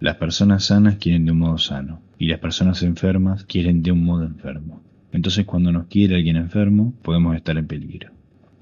Las personas sanas quieren de un modo sano y las personas enfermas quieren de un modo enfermo. Entonces cuando nos quiere alguien enfermo podemos estar en peligro.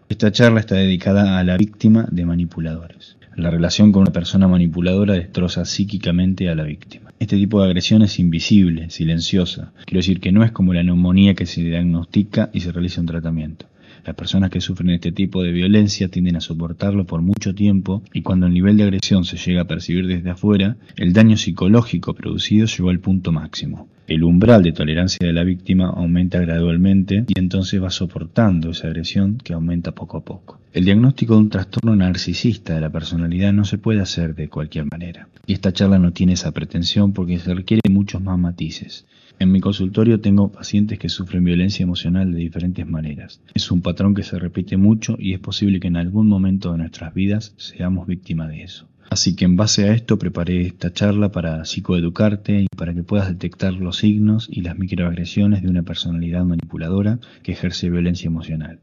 Esta charla está dedicada a la víctima de manipuladores. La relación con una persona manipuladora destroza psíquicamente a la víctima. Este tipo de agresión es invisible, silenciosa. Quiero decir que no es como la neumonía que se diagnostica y se realiza un tratamiento. Las personas que sufren este tipo de violencia tienden a soportarlo por mucho tiempo y cuando el nivel de agresión se llega a percibir desde afuera, el daño psicológico producido llegó al punto máximo. El umbral de tolerancia de la víctima aumenta gradualmente y entonces va soportando esa agresión que aumenta poco a poco. El diagnóstico de un trastorno narcisista de la personalidad no se puede hacer de cualquier manera. Y esta charla no tiene esa pretensión porque se requiere muchos más matices. En mi consultorio tengo pacientes que sufren violencia emocional de diferentes maneras. Es un patrón que se repite mucho y es posible que en algún momento de nuestras vidas seamos víctimas de eso. Así que en base a esto preparé esta charla para psicoeducarte y para que puedas detectar los signos y las microagresiones de una personalidad manipuladora que ejerce violencia emocional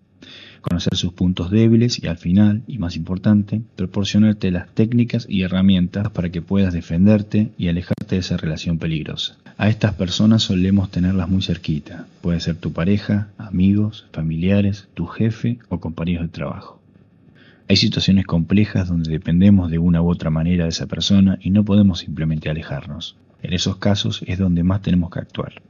conocer sus puntos débiles y al final, y más importante, proporcionarte las técnicas y herramientas para que puedas defenderte y alejarte de esa relación peligrosa. A estas personas solemos tenerlas muy cerquita. Puede ser tu pareja, amigos, familiares, tu jefe o compañeros de trabajo. Hay situaciones complejas donde dependemos de una u otra manera de esa persona y no podemos simplemente alejarnos. En esos casos es donde más tenemos que actuar.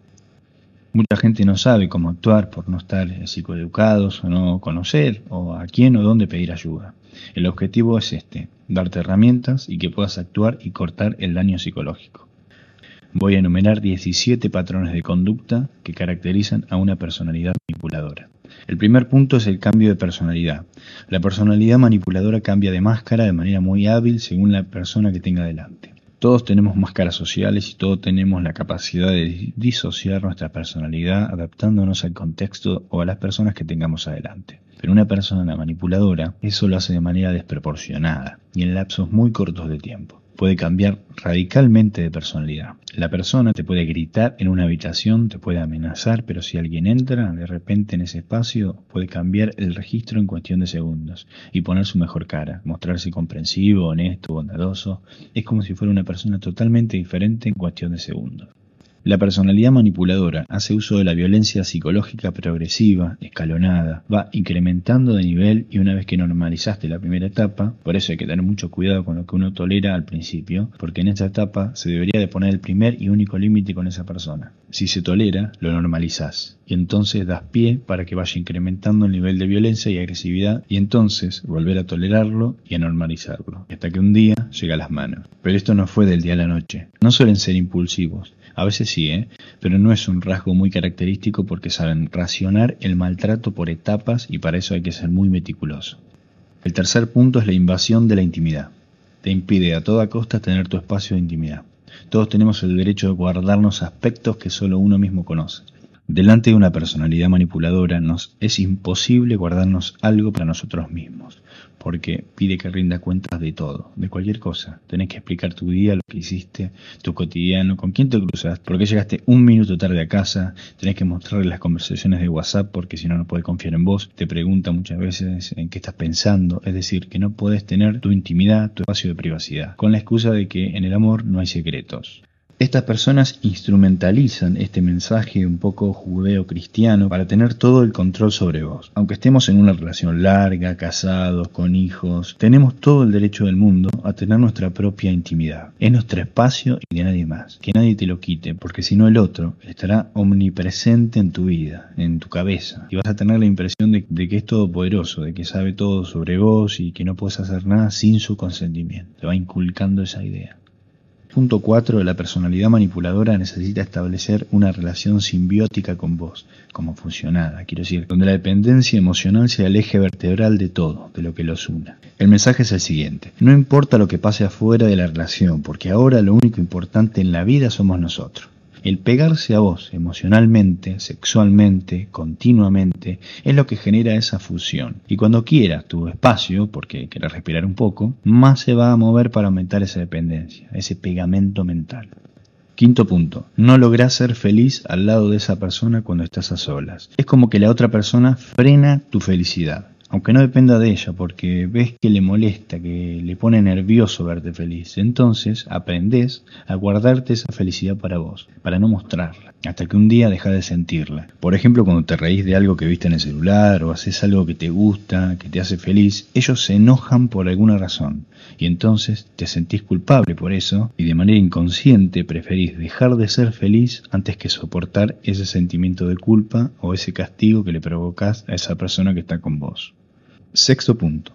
Mucha gente no sabe cómo actuar por no estar psicoeducados o no conocer o a quién o dónde pedir ayuda. El objetivo es este, darte herramientas y que puedas actuar y cortar el daño psicológico. Voy a enumerar 17 patrones de conducta que caracterizan a una personalidad manipuladora. El primer punto es el cambio de personalidad. La personalidad manipuladora cambia de máscara de manera muy hábil según la persona que tenga delante. Todos tenemos máscaras sociales y todos tenemos la capacidad de disociar nuestra personalidad adaptándonos al contexto o a las personas que tengamos adelante. Pero una persona manipuladora eso lo hace de manera desproporcionada y en lapsos muy cortos de tiempo puede cambiar radicalmente de personalidad. La persona te puede gritar en una habitación, te puede amenazar, pero si alguien entra de repente en ese espacio, puede cambiar el registro en cuestión de segundos y poner su mejor cara, mostrarse comprensivo, honesto, bondadoso. Es como si fuera una persona totalmente diferente en cuestión de segundos. La personalidad manipuladora hace uso de la violencia psicológica progresiva, escalonada, va incrementando de nivel y una vez que normalizaste la primera etapa, por eso hay que tener mucho cuidado con lo que uno tolera al principio, porque en esa etapa se debería de poner el primer y único límite con esa persona. Si se tolera, lo normalizás y entonces das pie para que vaya incrementando el nivel de violencia y agresividad y entonces volver a tolerarlo y a normalizarlo, hasta que un día llega a las manos. Pero esto no fue del día a la noche. No suelen ser impulsivos, a veces sí, ¿eh? pero no es un rasgo muy característico porque saben racionar el maltrato por etapas y para eso hay que ser muy meticuloso. El tercer punto es la invasión de la intimidad. Te impide a toda costa tener tu espacio de intimidad. Todos tenemos el derecho de guardarnos aspectos que solo uno mismo conoce. Delante de una personalidad manipuladora nos es imposible guardarnos algo para nosotros mismos porque pide que rinda cuentas de todo, de cualquier cosa. Tenés que explicar tu día, lo que hiciste, tu cotidiano, con quién te cruzas, por qué llegaste un minuto tarde a casa, tenés que mostrarle las conversaciones de WhatsApp porque si no, no puede confiar en vos, te pregunta muchas veces en qué estás pensando, es decir, que no puedes tener tu intimidad, tu espacio de privacidad, con la excusa de que en el amor no hay secretos. Estas personas instrumentalizan este mensaje un poco judeo-cristiano para tener todo el control sobre vos. Aunque estemos en una relación larga, casados, con hijos, tenemos todo el derecho del mundo a tener nuestra propia intimidad. Es nuestro espacio y de nadie más. Que nadie te lo quite, porque si no el otro estará omnipresente en tu vida, en tu cabeza. Y vas a tener la impresión de, de que es todopoderoso, de que sabe todo sobre vos y que no puedes hacer nada sin su consentimiento. Te va inculcando esa idea. Punto 4. La personalidad manipuladora necesita establecer una relación simbiótica con vos, como funcionada, quiero decir, donde la dependencia emocional sea el eje vertebral de todo, de lo que los una. El mensaje es el siguiente, no importa lo que pase afuera de la relación, porque ahora lo único importante en la vida somos nosotros. El pegarse a vos emocionalmente, sexualmente, continuamente, es lo que genera esa fusión. Y cuando quieras tu espacio, porque quieras respirar un poco, más se va a mover para aumentar esa dependencia, ese pegamento mental. Quinto punto, no lográs ser feliz al lado de esa persona cuando estás a solas. Es como que la otra persona frena tu felicidad aunque no dependa de ella, porque ves que le molesta, que le pone nervioso verte feliz. Entonces aprendes a guardarte esa felicidad para vos, para no mostrarla, hasta que un día dejas de sentirla. Por ejemplo, cuando te reís de algo que viste en el celular o haces algo que te gusta, que te hace feliz, ellos se enojan por alguna razón. Y entonces te sentís culpable por eso y de manera inconsciente preferís dejar de ser feliz antes que soportar ese sentimiento de culpa o ese castigo que le provocas a esa persona que está con vos. Sexto punto.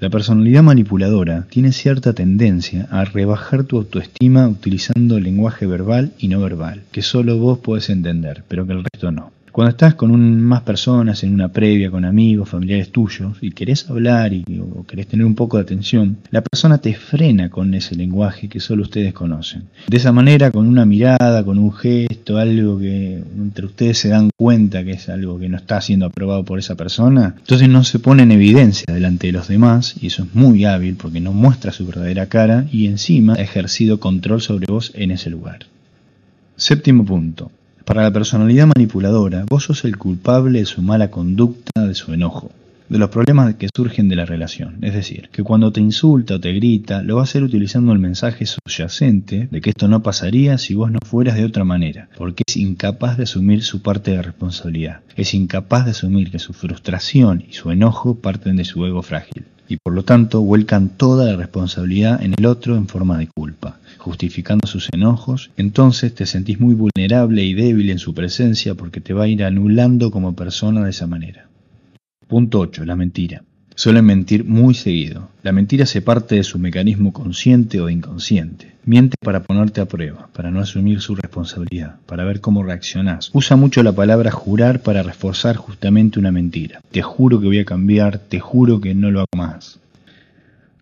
La personalidad manipuladora tiene cierta tendencia a rebajar tu autoestima utilizando lenguaje verbal y no verbal, que solo vos podés entender, pero que el resto no. Cuando estás con más personas en una previa, con amigos, familiares tuyos, y querés hablar y, o querés tener un poco de atención, la persona te frena con ese lenguaje que solo ustedes conocen. De esa manera, con una mirada, con un gesto, algo que entre ustedes se dan cuenta que es algo que no está siendo aprobado por esa persona, entonces no se pone en evidencia delante de los demás, y eso es muy hábil porque no muestra su verdadera cara y encima ha ejercido control sobre vos en ese lugar. Séptimo punto. Para la personalidad manipuladora, vos sos el culpable de su mala conducta, de su enojo, de los problemas que surgen de la relación. Es decir, que cuando te insulta o te grita, lo va a hacer utilizando el mensaje subyacente de que esto no pasaría si vos no fueras de otra manera, porque es incapaz de asumir su parte de responsabilidad. Es incapaz de asumir que su frustración y su enojo parten de su ego frágil y por lo tanto vuelcan toda la responsabilidad en el otro en forma de culpa, justificando sus enojos, entonces te sentís muy vulnerable y débil en su presencia porque te va a ir anulando como persona de esa manera. Punto 8. La mentira. Suelen mentir muy seguido. La mentira se parte de su mecanismo consciente o inconsciente. Miente para ponerte a prueba, para no asumir su responsabilidad, para ver cómo reaccionás. Usa mucho la palabra jurar para reforzar justamente una mentira. Te juro que voy a cambiar, te juro que no lo hago más.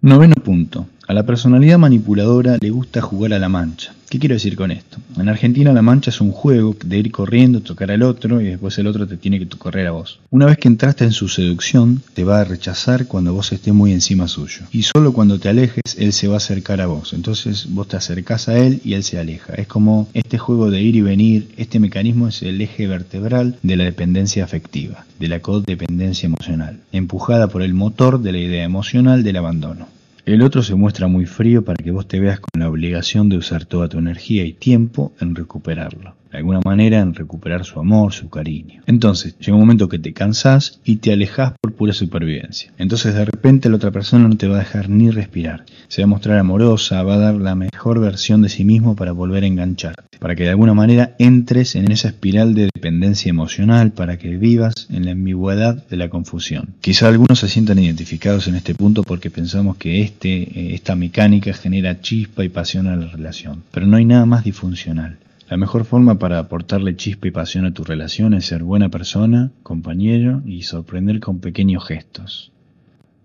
Noveno punto. A la personalidad manipuladora le gusta jugar a la mancha. ¿Qué quiero decir con esto? En Argentina la mancha es un juego de ir corriendo, tocar al otro y después el otro te tiene que correr a vos. Una vez que entraste en su seducción, te va a rechazar cuando vos estés muy encima suyo. Y solo cuando te alejes, él se va a acercar a vos. Entonces vos te acercás a él y él se aleja. Es como este juego de ir y venir, este mecanismo es el eje vertebral de la dependencia afectiva, de la codependencia emocional, empujada por el motor de la idea emocional del abandono. El otro se muestra muy frío para que vos te veas con la obligación de usar toda tu energía y tiempo en recuperarlo de alguna manera en recuperar su amor, su cariño. Entonces, llega un momento que te cansás y te alejas por pura supervivencia. Entonces, de repente, la otra persona no te va a dejar ni respirar. Se va a mostrar amorosa, va a dar la mejor versión de sí mismo para volver a engancharte, para que de alguna manera entres en esa espiral de dependencia emocional, para que vivas en la ambigüedad de la confusión. Quizá algunos se sientan identificados en este punto porque pensamos que este, eh, esta mecánica genera chispa y pasión a la relación, pero no hay nada más disfuncional. La mejor forma para aportarle chispa y pasión a tu relación es ser buena persona, compañero y sorprender con pequeños gestos.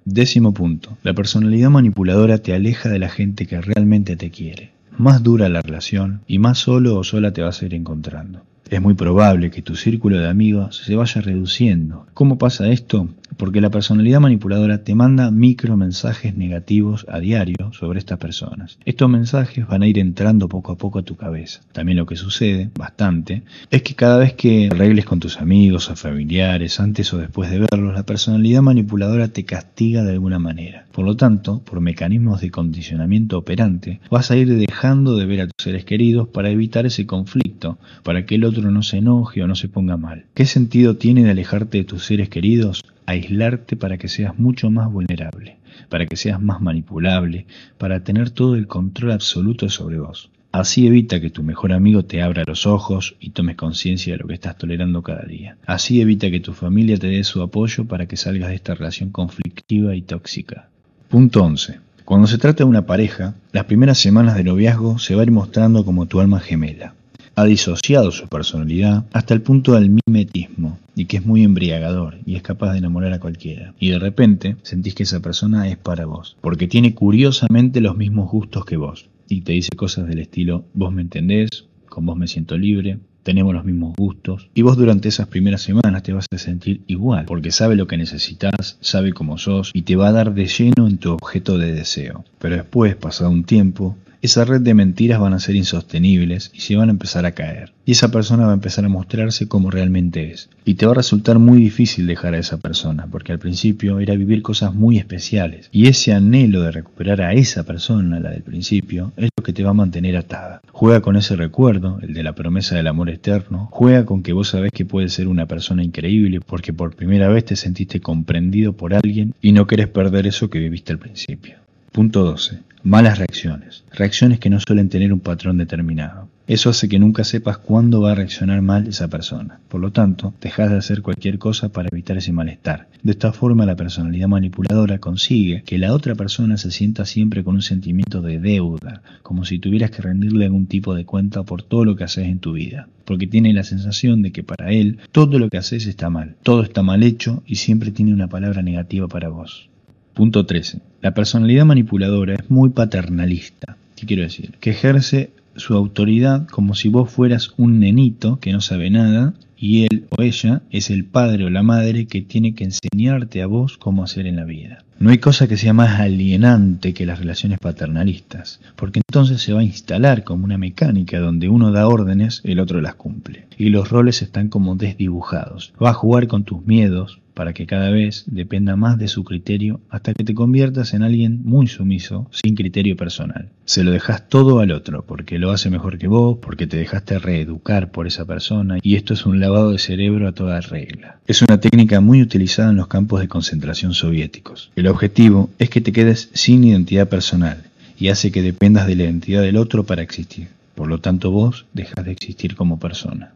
Décimo punto. La personalidad manipuladora te aleja de la gente que realmente te quiere. Más dura la relación y más solo o sola te vas a ir encontrando. Es muy probable que tu círculo de amigos se vaya reduciendo. ¿Cómo pasa esto? Porque la personalidad manipuladora te manda micro mensajes negativos a diario sobre estas personas. Estos mensajes van a ir entrando poco a poco a tu cabeza. También lo que sucede, bastante, es que cada vez que arregles con tus amigos o familiares, antes o después de verlos, la personalidad manipuladora te castiga de alguna manera. Por lo tanto, por mecanismos de condicionamiento operante, vas a ir dejando de ver a tus seres queridos para evitar ese conflicto, para que el otro no se enoje o no se ponga mal. ¿Qué sentido tiene de alejarte de tus seres queridos? Aislarte para que seas mucho más vulnerable, para que seas más manipulable, para tener todo el control absoluto sobre vos. Así evita que tu mejor amigo te abra los ojos y tomes conciencia de lo que estás tolerando cada día. Así evita que tu familia te dé su apoyo para que salgas de esta relación conflictiva y tóxica. Punto 11. Cuando se trata de una pareja, las primeras semanas de noviazgo se va a ir mostrando como tu alma gemela ha disociado su personalidad hasta el punto del mimetismo y que es muy embriagador y es capaz de enamorar a cualquiera. Y de repente sentís que esa persona es para vos, porque tiene curiosamente los mismos gustos que vos y te dice cosas del estilo, vos me entendés, con vos me siento libre, tenemos los mismos gustos. Y vos durante esas primeras semanas te vas a sentir igual, porque sabe lo que necesitas, sabe cómo sos y te va a dar de lleno en tu objeto de deseo. Pero después, pasado un tiempo, esa red de mentiras van a ser insostenibles y se van a empezar a caer. Y esa persona va a empezar a mostrarse como realmente es. Y te va a resultar muy difícil dejar a esa persona, porque al principio era vivir cosas muy especiales. Y ese anhelo de recuperar a esa persona, la del principio, es lo que te va a mantener atada. Juega con ese recuerdo, el de la promesa del amor eterno. Juega con que vos sabés que puedes ser una persona increíble porque por primera vez te sentiste comprendido por alguien y no querés perder eso que viviste al principio. Punto 12. Malas reacciones. Reacciones que no suelen tener un patrón determinado. Eso hace que nunca sepas cuándo va a reaccionar mal esa persona. Por lo tanto, dejas de hacer cualquier cosa para evitar ese malestar. De esta forma, la personalidad manipuladora consigue que la otra persona se sienta siempre con un sentimiento de deuda, como si tuvieras que rendirle algún tipo de cuenta por todo lo que haces en tu vida. Porque tiene la sensación de que para él todo lo que haces está mal, todo está mal hecho y siempre tiene una palabra negativa para vos. Punto 13. La personalidad manipuladora es muy paternalista. ¿Qué quiero decir? Que ejerce su autoridad como si vos fueras un nenito que no sabe nada y él o ella es el padre o la madre que tiene que enseñarte a vos cómo hacer en la vida. No hay cosa que sea más alienante que las relaciones paternalistas, porque entonces se va a instalar como una mecánica donde uno da órdenes, el otro las cumple, y los roles están como desdibujados. Va a jugar con tus miedos, para que cada vez dependa más de su criterio hasta que te conviertas en alguien muy sumiso, sin criterio personal. Se lo dejas todo al otro, porque lo hace mejor que vos, porque te dejaste reeducar por esa persona, y esto es un lavado de cerebro a toda regla. Es una técnica muy utilizada en los campos de concentración soviéticos. El objetivo es que te quedes sin identidad personal, y hace que dependas de la identidad del otro para existir. Por lo tanto, vos dejas de existir como persona.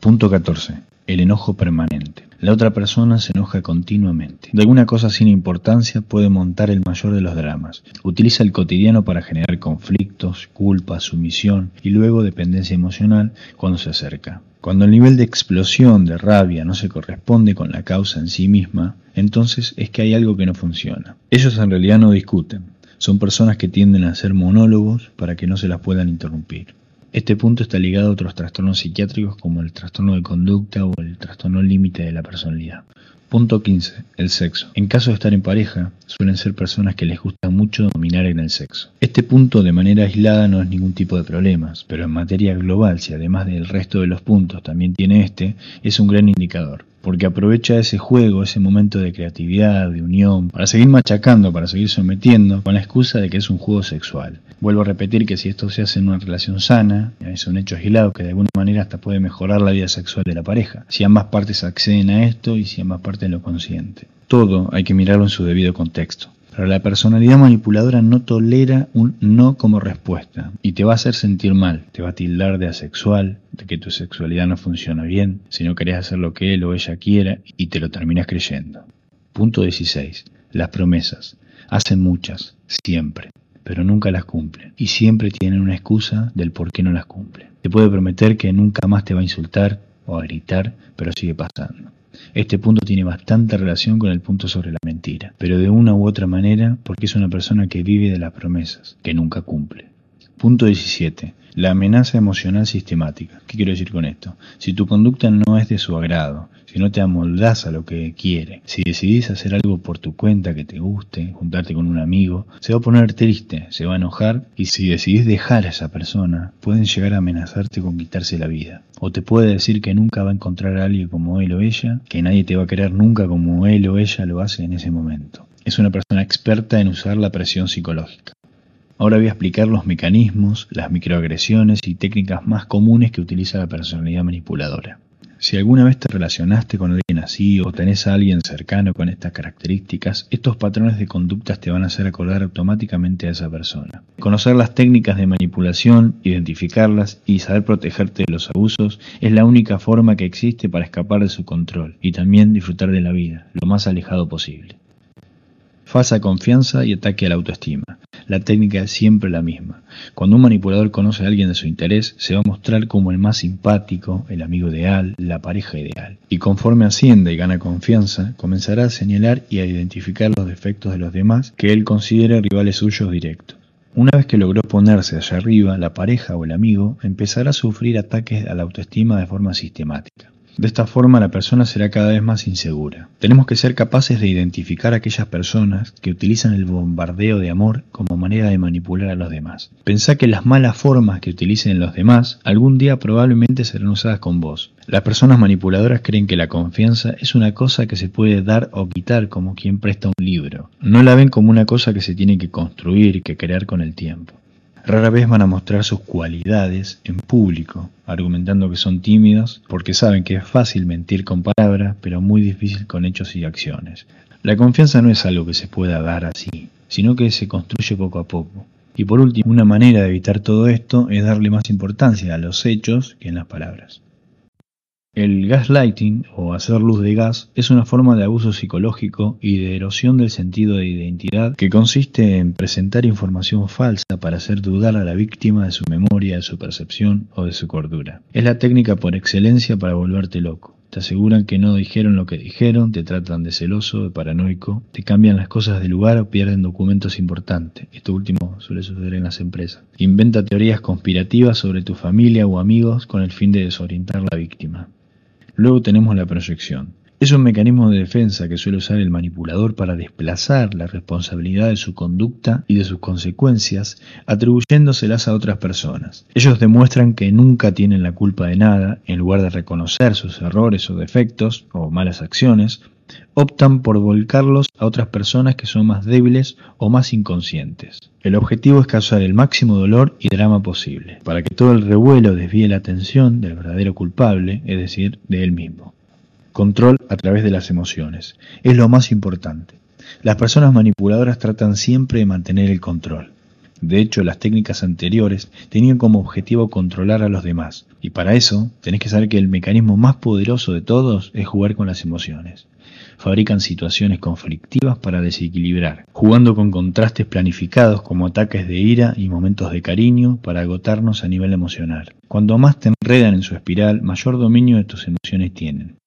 Punto 14. El enojo permanente. La otra persona se enoja continuamente. De alguna cosa sin importancia puede montar el mayor de los dramas. Utiliza el cotidiano para generar conflictos, culpa, sumisión y luego dependencia emocional cuando se acerca. Cuando el nivel de explosión, de rabia, no se corresponde con la causa en sí misma, entonces es que hay algo que no funciona. Ellos en realidad no discuten. Son personas que tienden a hacer monólogos para que no se las puedan interrumpir. Este punto está ligado a otros trastornos psiquiátricos como el trastorno de conducta o el trastorno límite de la personalidad. Punto 15. El sexo. En caso de estar en pareja, suelen ser personas que les gusta mucho dominar en el sexo. Este punto de manera aislada no es ningún tipo de problemas, pero en materia global, si además del resto de los puntos también tiene este, es un gran indicador porque aprovecha ese juego, ese momento de creatividad, de unión, para seguir machacando, para seguir sometiendo, con la excusa de que es un juego sexual. Vuelvo a repetir que si esto se hace en una relación sana, es un hecho aislado que de alguna manera hasta puede mejorar la vida sexual de la pareja, si ambas partes acceden a esto y si ambas partes lo consienten. Todo hay que mirarlo en su debido contexto. Pero la personalidad manipuladora no tolera un no como respuesta y te va a hacer sentir mal, te va a tildar de asexual, de que tu sexualidad no funciona bien, si no querés hacer lo que él o ella quiera y te lo terminas creyendo. Punto 16. Las promesas. Hacen muchas, siempre, pero nunca las cumplen y siempre tienen una excusa del por qué no las cumplen. Te puede prometer que nunca más te va a insultar o a gritar, pero sigue pasando. Este punto tiene bastante relación con el punto sobre la mentira, pero de una u otra manera porque es una persona que vive de las promesas, que nunca cumple. Punto 17. La amenaza emocional sistemática. ¿Qué quiero decir con esto? Si tu conducta no es de su agrado, si no te amoldás a lo que quiere, si decidís hacer algo por tu cuenta que te guste, juntarte con un amigo, se va a poner triste, se va a enojar y si decidís dejar a esa persona, pueden llegar a amenazarte con quitarse la vida. O te puede decir que nunca va a encontrar a alguien como él o ella, que nadie te va a querer nunca como él o ella lo hace en ese momento. Es una persona experta en usar la presión psicológica. Ahora voy a explicar los mecanismos, las microagresiones y técnicas más comunes que utiliza la personalidad manipuladora. Si alguna vez te relacionaste con alguien así o tenés a alguien cercano con estas características, estos patrones de conductas te van a hacer acordar automáticamente a esa persona. Conocer las técnicas de manipulación, identificarlas y saber protegerte de los abusos es la única forma que existe para escapar de su control y también disfrutar de la vida, lo más alejado posible. Falsa confianza y ataque a la autoestima. La técnica es siempre la misma. Cuando un manipulador conoce a alguien de su interés, se va a mostrar como el más simpático, el amigo ideal, la pareja ideal. Y conforme asciende y gana confianza, comenzará a señalar y a identificar los defectos de los demás que él considera rivales suyos directos. Una vez que logró ponerse allá arriba, la pareja o el amigo empezará a sufrir ataques a la autoestima de forma sistemática. De esta forma la persona será cada vez más insegura. Tenemos que ser capaces de identificar a aquellas personas que utilizan el bombardeo de amor como manera de manipular a los demás. Pensá que las malas formas que utilicen los demás algún día probablemente serán usadas con vos. Las personas manipuladoras creen que la confianza es una cosa que se puede dar o quitar como quien presta un libro. No la ven como una cosa que se tiene que construir que crear con el tiempo. Rara vez van a mostrar sus cualidades en público, argumentando que son tímidos porque saben que es fácil mentir con palabras, pero muy difícil con hechos y acciones. La confianza no es algo que se pueda dar así, sino que se construye poco a poco. Y por último, una manera de evitar todo esto es darle más importancia a los hechos que en las palabras. El gaslighting, o hacer luz de gas, es una forma de abuso psicológico y de erosión del sentido de identidad que consiste en presentar información falsa para hacer dudar a la víctima de su memoria, de su percepción o de su cordura. Es la técnica por excelencia para volverte loco. Te aseguran que no dijeron lo que dijeron, te tratan de celoso, de paranoico, te cambian las cosas de lugar o pierden documentos importantes. Esto último suele suceder en las empresas. Inventa teorías conspirativas sobre tu familia o amigos con el fin de desorientar a la víctima. Luego tenemos la proyección. Es un mecanismo de defensa que suele usar el manipulador para desplazar la responsabilidad de su conducta y de sus consecuencias, atribuyéndoselas a otras personas. Ellos demuestran que nunca tienen la culpa de nada, en lugar de reconocer sus errores o defectos o malas acciones, optan por volcarlos a otras personas que son más débiles o más inconscientes. El objetivo es causar el máximo dolor y drama posible, para que todo el revuelo desvíe la atención del verdadero culpable, es decir, de él mismo. Control a través de las emociones. Es lo más importante. Las personas manipuladoras tratan siempre de mantener el control. De hecho, las técnicas anteriores tenían como objetivo controlar a los demás. Y para eso, tenés que saber que el mecanismo más poderoso de todos es jugar con las emociones fabrican situaciones conflictivas para desequilibrar, jugando con contrastes planificados como ataques de ira y momentos de cariño para agotarnos a nivel emocional. Cuando más te enredan en su espiral, mayor dominio de tus emociones tienen.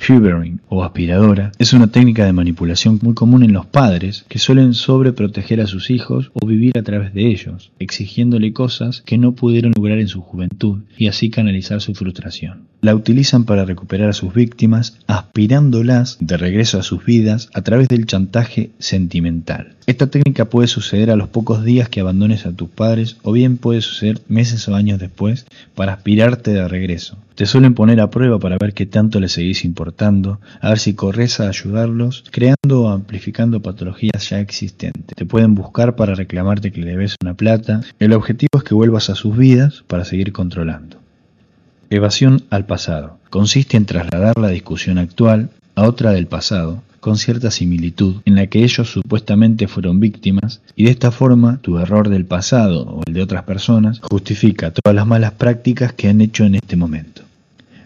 Hoovering o aspiradora es una técnica de manipulación muy común en los padres que suelen sobreproteger a sus hijos o vivir a través de ellos, exigiéndole cosas que no pudieron lograr en su juventud y así canalizar su frustración. La utilizan para recuperar a sus víctimas, aspirándolas de regreso a sus vidas a través del chantaje sentimental. Esta técnica puede suceder a los pocos días que abandones a tus padres o bien puede suceder meses o años después para aspirarte de regreso. Te suelen poner a prueba para ver qué tanto les seguís importando, a ver si corres a ayudarlos, creando o amplificando patologías ya existentes. Te pueden buscar para reclamarte que le debes una plata. El objetivo es que vuelvas a sus vidas para seguir controlando. Evasión al pasado. Consiste en trasladar la discusión actual a otra del pasado, con cierta similitud, en la que ellos supuestamente fueron víctimas, y de esta forma tu error del pasado o el de otras personas justifica todas las malas prácticas que han hecho en este momento.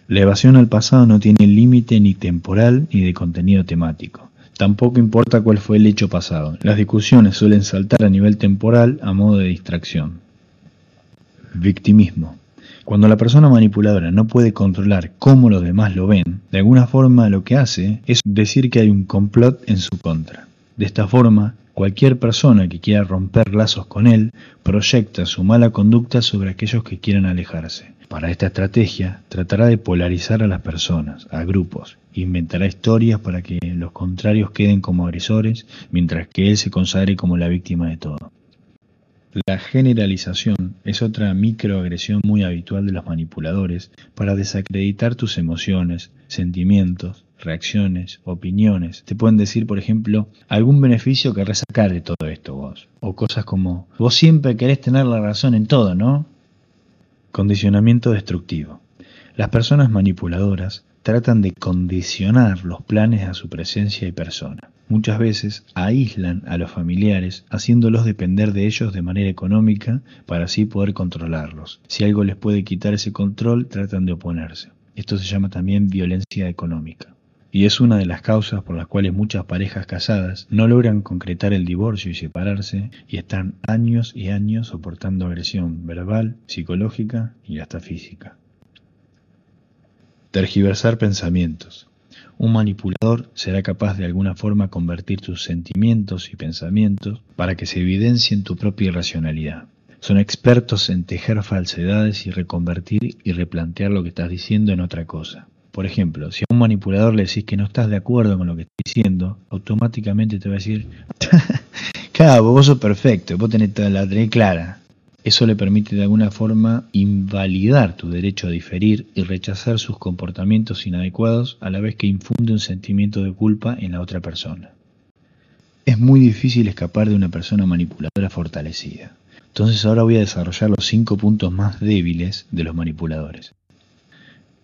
La evasión al pasado no tiene límite ni temporal ni de contenido temático. Tampoco importa cuál fue el hecho pasado. Las discusiones suelen saltar a nivel temporal a modo de distracción. Victimismo. Cuando la persona manipuladora no puede controlar cómo los demás lo ven, de alguna forma lo que hace es decir que hay un complot en su contra. De esta forma, cualquier persona que quiera romper lazos con él proyecta su mala conducta sobre aquellos que quieran alejarse. Para esta estrategia, tratará de polarizar a las personas, a grupos, inventará historias para que los contrarios queden como agresores, mientras que él se consagre como la víctima de todo. La generalización es otra microagresión muy habitual de los manipuladores para desacreditar tus emociones, sentimientos, reacciones, opiniones. Te pueden decir, por ejemplo, algún beneficio que resacar de todo esto vos. O cosas como, vos siempre querés tener la razón en todo, ¿no? Condicionamiento destructivo. Las personas manipuladoras tratan de condicionar los planes a su presencia y persona. Muchas veces aíslan a los familiares haciéndolos depender de ellos de manera económica para así poder controlarlos. Si algo les puede quitar ese control, tratan de oponerse. Esto se llama también violencia económica y es una de las causas por las cuales muchas parejas casadas no logran concretar el divorcio y separarse y están años y años soportando agresión verbal, psicológica y hasta física. Tergiversar pensamientos. Un manipulador será capaz de alguna forma convertir tus sentimientos y pensamientos para que se evidencien tu propia irracionalidad. Son expertos en tejer falsedades y reconvertir y replantear lo que estás diciendo en otra cosa. Por ejemplo, si a un manipulador le decís que no estás de acuerdo con lo que está diciendo, automáticamente te va a decir, claro, vos sos perfecto, vos tenés la tenés clara. Eso le permite de alguna forma invalidar tu derecho a diferir y rechazar sus comportamientos inadecuados a la vez que infunde un sentimiento de culpa en la otra persona. Es muy difícil escapar de una persona manipuladora fortalecida. Entonces ahora voy a desarrollar los cinco puntos más débiles de los manipuladores.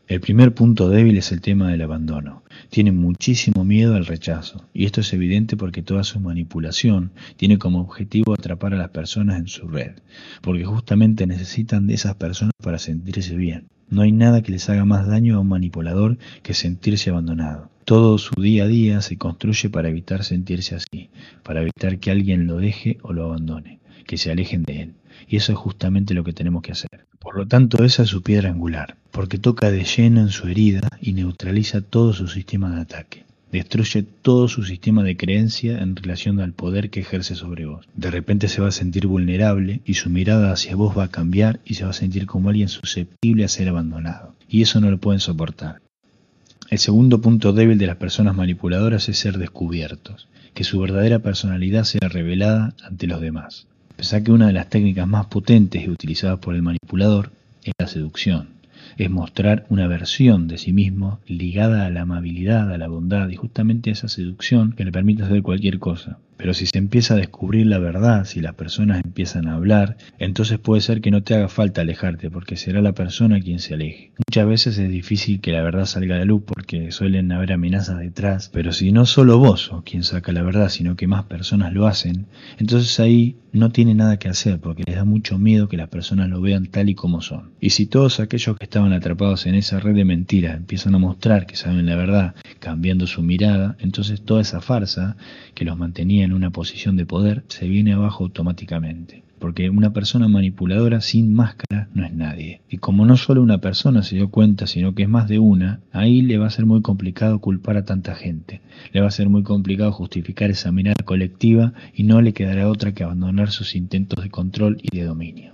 El primer punto débil es el tema del abandono. Tienen muchísimo miedo al rechazo, y esto es evidente porque toda su manipulación tiene como objetivo atrapar a las personas en su red, porque justamente necesitan de esas personas para sentirse bien. No hay nada que les haga más daño a un manipulador que sentirse abandonado. Todo su día a día se construye para evitar sentirse así, para evitar que alguien lo deje o lo abandone, que se alejen de él. Y eso es justamente lo que tenemos que hacer. Por lo tanto, esa es su piedra angular, porque toca de lleno en su herida y neutraliza todo su sistema de ataque. Destruye todo su sistema de creencia en relación al poder que ejerce sobre vos. De repente se va a sentir vulnerable y su mirada hacia vos va a cambiar y se va a sentir como alguien susceptible a ser abandonado. Y eso no lo pueden soportar. El segundo punto débil de las personas manipuladoras es ser descubiertos, que su verdadera personalidad sea revelada ante los demás. Pensá que una de las técnicas más potentes y utilizadas por el manipulador es la seducción. Es mostrar una versión de sí mismo ligada a la amabilidad, a la bondad y justamente a esa seducción que le permite hacer cualquier cosa. Pero si se empieza a descubrir la verdad, si las personas empiezan a hablar, entonces puede ser que no te haga falta alejarte, porque será la persona quien se aleje. Muchas veces es difícil que la verdad salga a la luz porque suelen haber amenazas detrás, pero si no solo vos quien saca la verdad, sino que más personas lo hacen, entonces ahí no tiene nada que hacer porque les da mucho miedo que las personas lo vean tal y como son. Y si todos aquellos que estaban atrapados en esa red de mentiras empiezan a mostrar que saben la verdad, cambiando su mirada, entonces toda esa farsa que los mantenía en una posición de poder se viene abajo automáticamente. Porque una persona manipuladora sin máscara no es nadie. Y como no solo una persona se dio cuenta, sino que es más de una, ahí le va a ser muy complicado culpar a tanta gente. Le va a ser muy complicado justificar esa mirada colectiva y no le quedará otra que abandonar sus intentos de control y de dominio.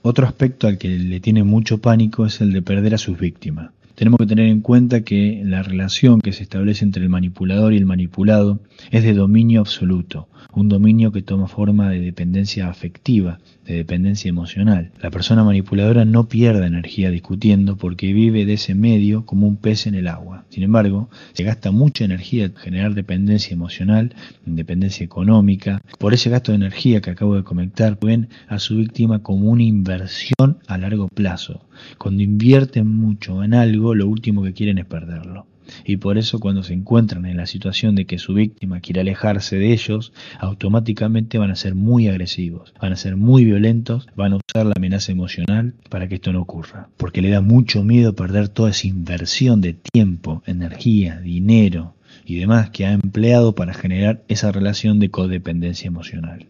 Otro aspecto al que le tiene mucho pánico es el de perder a sus víctimas tenemos que tener en cuenta que la relación que se establece entre el manipulador y el manipulado es de dominio absoluto, un dominio que toma forma de dependencia afectiva, de dependencia emocional. La persona manipuladora no pierde energía discutiendo porque vive de ese medio como un pez en el agua. Sin embargo, se gasta mucha energía en generar dependencia emocional, dependencia económica. Por ese gasto de energía que acabo de comentar, ven a su víctima como una inversión a largo plazo. Cuando invierten mucho en algo, lo último que quieren es perderlo y por eso cuando se encuentran en la situación de que su víctima quiere alejarse de ellos, automáticamente van a ser muy agresivos, van a ser muy violentos, van a usar la amenaza emocional para que esto no ocurra, porque le da mucho miedo perder toda esa inversión de tiempo, energía, dinero y demás que ha empleado para generar esa relación de codependencia emocional.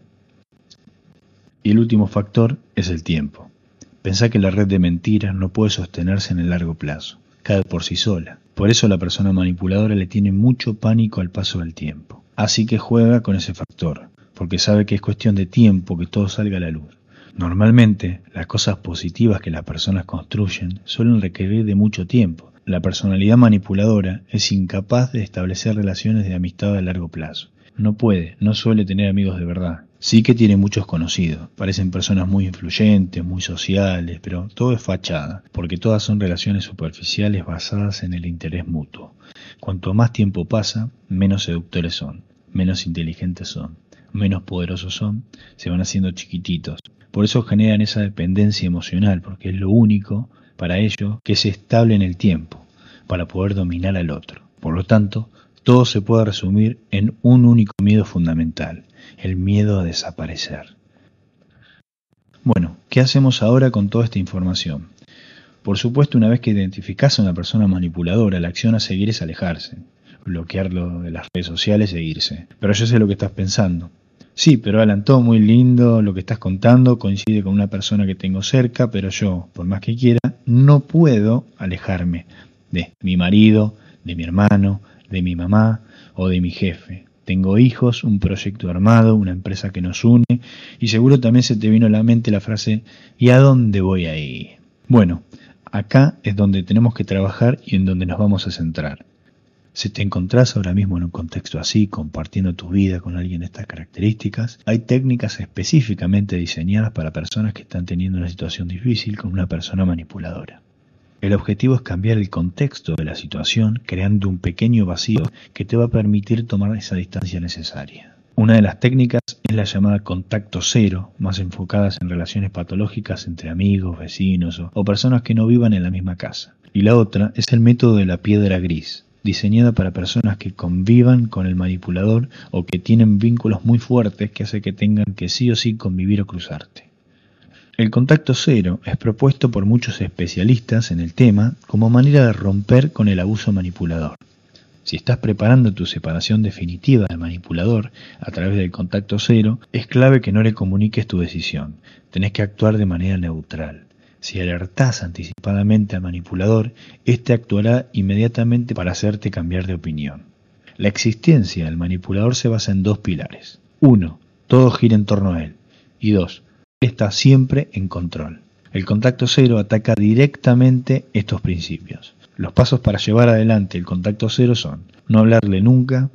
Y el último factor es el tiempo. Pensá que la red de mentiras no puede sostenerse en el largo plazo cae por sí sola. Por eso la persona manipuladora le tiene mucho pánico al paso del tiempo. Así que juega con ese factor, porque sabe que es cuestión de tiempo que todo salga a la luz. Normalmente, las cosas positivas que las personas construyen suelen requerir de mucho tiempo. La personalidad manipuladora es incapaz de establecer relaciones de amistad a largo plazo. No puede, no suele tener amigos de verdad. Sí que tiene muchos conocidos, parecen personas muy influyentes, muy sociales, pero todo es fachada, porque todas son relaciones superficiales basadas en el interés mutuo. Cuanto más tiempo pasa, menos seductores son, menos inteligentes son, menos poderosos son, se van haciendo chiquititos. Por eso generan esa dependencia emocional, porque es lo único para ellos que es estable en el tiempo, para poder dominar al otro. Por lo tanto, todo se puede resumir en un único miedo fundamental, el miedo a desaparecer. Bueno, ¿qué hacemos ahora con toda esta información? Por supuesto, una vez que identificas a una persona manipuladora, la acción a seguir es alejarse, bloquearlo de las redes sociales e irse. Pero yo sé lo que estás pensando. Sí, pero Alan, todo muy lindo, lo que estás contando coincide con una persona que tengo cerca, pero yo, por más que quiera, no puedo alejarme de mi marido, de mi hermano, de mi mamá o de mi jefe. Tengo hijos, un proyecto armado, una empresa que nos une y seguro también se te vino a la mente la frase ¿y a dónde voy a ir? Bueno, acá es donde tenemos que trabajar y en donde nos vamos a centrar. Si te encontrás ahora mismo en un contexto así, compartiendo tu vida con alguien de estas características, hay técnicas específicamente diseñadas para personas que están teniendo una situación difícil con una persona manipuladora. El objetivo es cambiar el contexto de la situación creando un pequeño vacío que te va a permitir tomar esa distancia necesaria. Una de las técnicas es la llamada contacto cero, más enfocadas en relaciones patológicas entre amigos, vecinos o, personas que no vivan en la misma casa. Y la otra es el método de la piedra gris, diseñada para personas que convivan con el manipulador o que tienen vínculos muy fuertes que hace que tengan que sí o sí convivir o cruzarte. El contacto cero es propuesto por muchos especialistas en el tema como manera de romper con el abuso manipulador. Si estás preparando tu separación definitiva del manipulador a través del contacto cero, es clave que no le comuniques tu decisión. Tenés que actuar de manera neutral. Si alertás anticipadamente al manipulador, éste actuará inmediatamente para hacerte cambiar de opinión. La existencia del manipulador se basa en dos pilares. Uno, todo gira en torno a él. Y dos, está siempre en control. El contacto cero ataca directamente estos principios. Los pasos para llevar adelante el contacto cero son no hablarle nunca,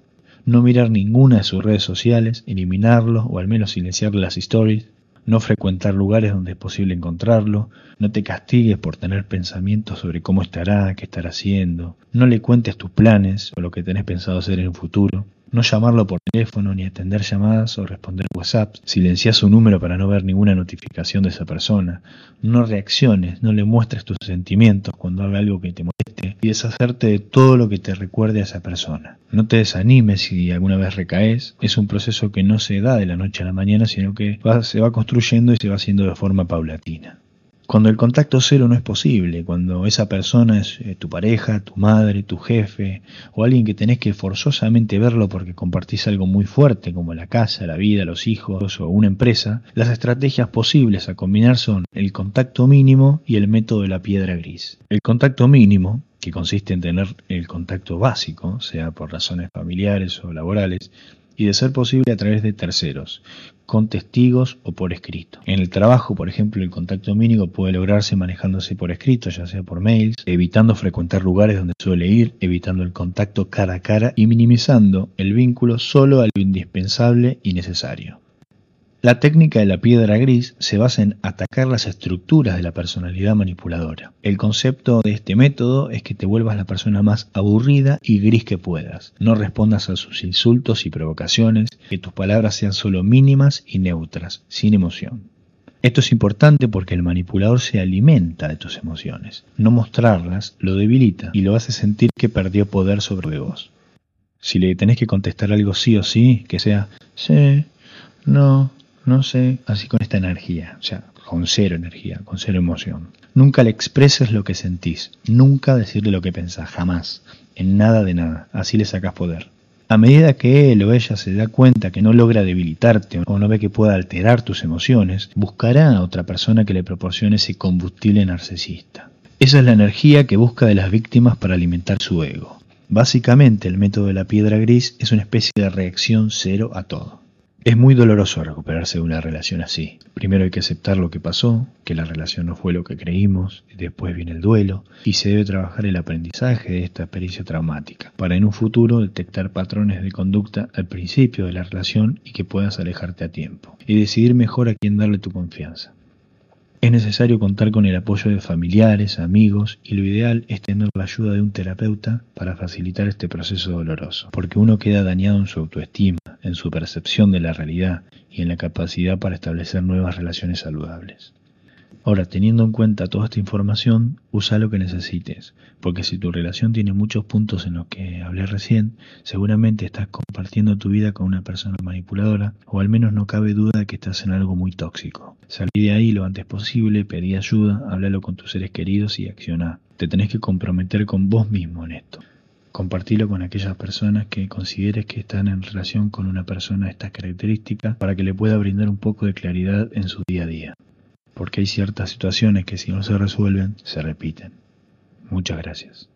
no mirar ninguna de sus redes sociales, eliminarlo o al menos silenciarle las stories, no frecuentar lugares donde es posible encontrarlo, no te castigues por tener pensamientos sobre cómo estará, qué estará haciendo, no le cuentes tus planes o lo que tenés pensado hacer en un futuro, no llamarlo por teléfono ni atender llamadas o responder WhatsApp. Silencia su número para no ver ninguna notificación de esa persona. No reacciones, no le muestres tus sentimientos cuando haga algo que te moleste y deshacerte de todo lo que te recuerde a esa persona. No te desanimes si alguna vez recaes. Es un proceso que no se da de la noche a la mañana, sino que se va construyendo y se va haciendo de forma paulatina. Cuando el contacto cero no es posible, cuando esa persona es eh, tu pareja, tu madre, tu jefe o alguien que tenés que forzosamente verlo porque compartís algo muy fuerte como la casa, la vida, los hijos o una empresa, las estrategias posibles a combinar son el contacto mínimo y el método de la piedra gris. El contacto mínimo, que consiste en tener el contacto básico, sea por razones familiares o laborales, y de ser posible a través de terceros, con testigos o por escrito. En el trabajo, por ejemplo, el contacto mínimo puede lograrse manejándose por escrito, ya sea por mails, evitando frecuentar lugares donde suele ir, evitando el contacto cara a cara y minimizando el vínculo solo a lo indispensable y necesario. La técnica de la piedra gris se basa en atacar las estructuras de la personalidad manipuladora. El concepto de este método es que te vuelvas la persona más aburrida y gris que puedas. No respondas a sus insultos y provocaciones, que tus palabras sean solo mínimas y neutras, sin emoción. Esto es importante porque el manipulador se alimenta de tus emociones. No mostrarlas lo debilita y lo hace sentir que perdió poder sobre vos. Si le tenés que contestar algo sí o sí, que sea sí, no, no sé, así con esta energía, o sea, con cero energía, con cero emoción. Nunca le expreses lo que sentís, nunca decirle lo que pensás, jamás, en nada de nada, así le sacas poder. A medida que él o ella se da cuenta que no logra debilitarte o no ve que pueda alterar tus emociones, buscará a otra persona que le proporcione ese combustible narcisista. Esa es la energía que busca de las víctimas para alimentar su ego. Básicamente el método de la piedra gris es una especie de reacción cero a todo. Es muy doloroso recuperarse de una relación así. Primero hay que aceptar lo que pasó, que la relación no fue lo que creímos, después viene el duelo y se debe trabajar el aprendizaje de esta experiencia traumática para en un futuro detectar patrones de conducta al principio de la relación y que puedas alejarte a tiempo y decidir mejor a quién darle tu confianza. Es necesario contar con el apoyo de familiares, amigos y lo ideal es tener la ayuda de un terapeuta para facilitar este proceso doloroso, porque uno queda dañado en su autoestima, en su percepción de la realidad y en la capacidad para establecer nuevas relaciones saludables. Ahora, teniendo en cuenta toda esta información, usa lo que necesites, porque si tu relación tiene muchos puntos en los que hablé recién, seguramente estás compartiendo tu vida con una persona manipuladora, o al menos no cabe duda de que estás en algo muy tóxico. Salí de ahí lo antes posible, pedí ayuda, háblalo con tus seres queridos y acciona. Te tenés que comprometer con vos mismo en esto. Compartilo con aquellas personas que consideres que están en relación con una persona de estas características para que le pueda brindar un poco de claridad en su día a día porque hay ciertas situaciones que si no se resuelven, se repiten. Muchas gracias.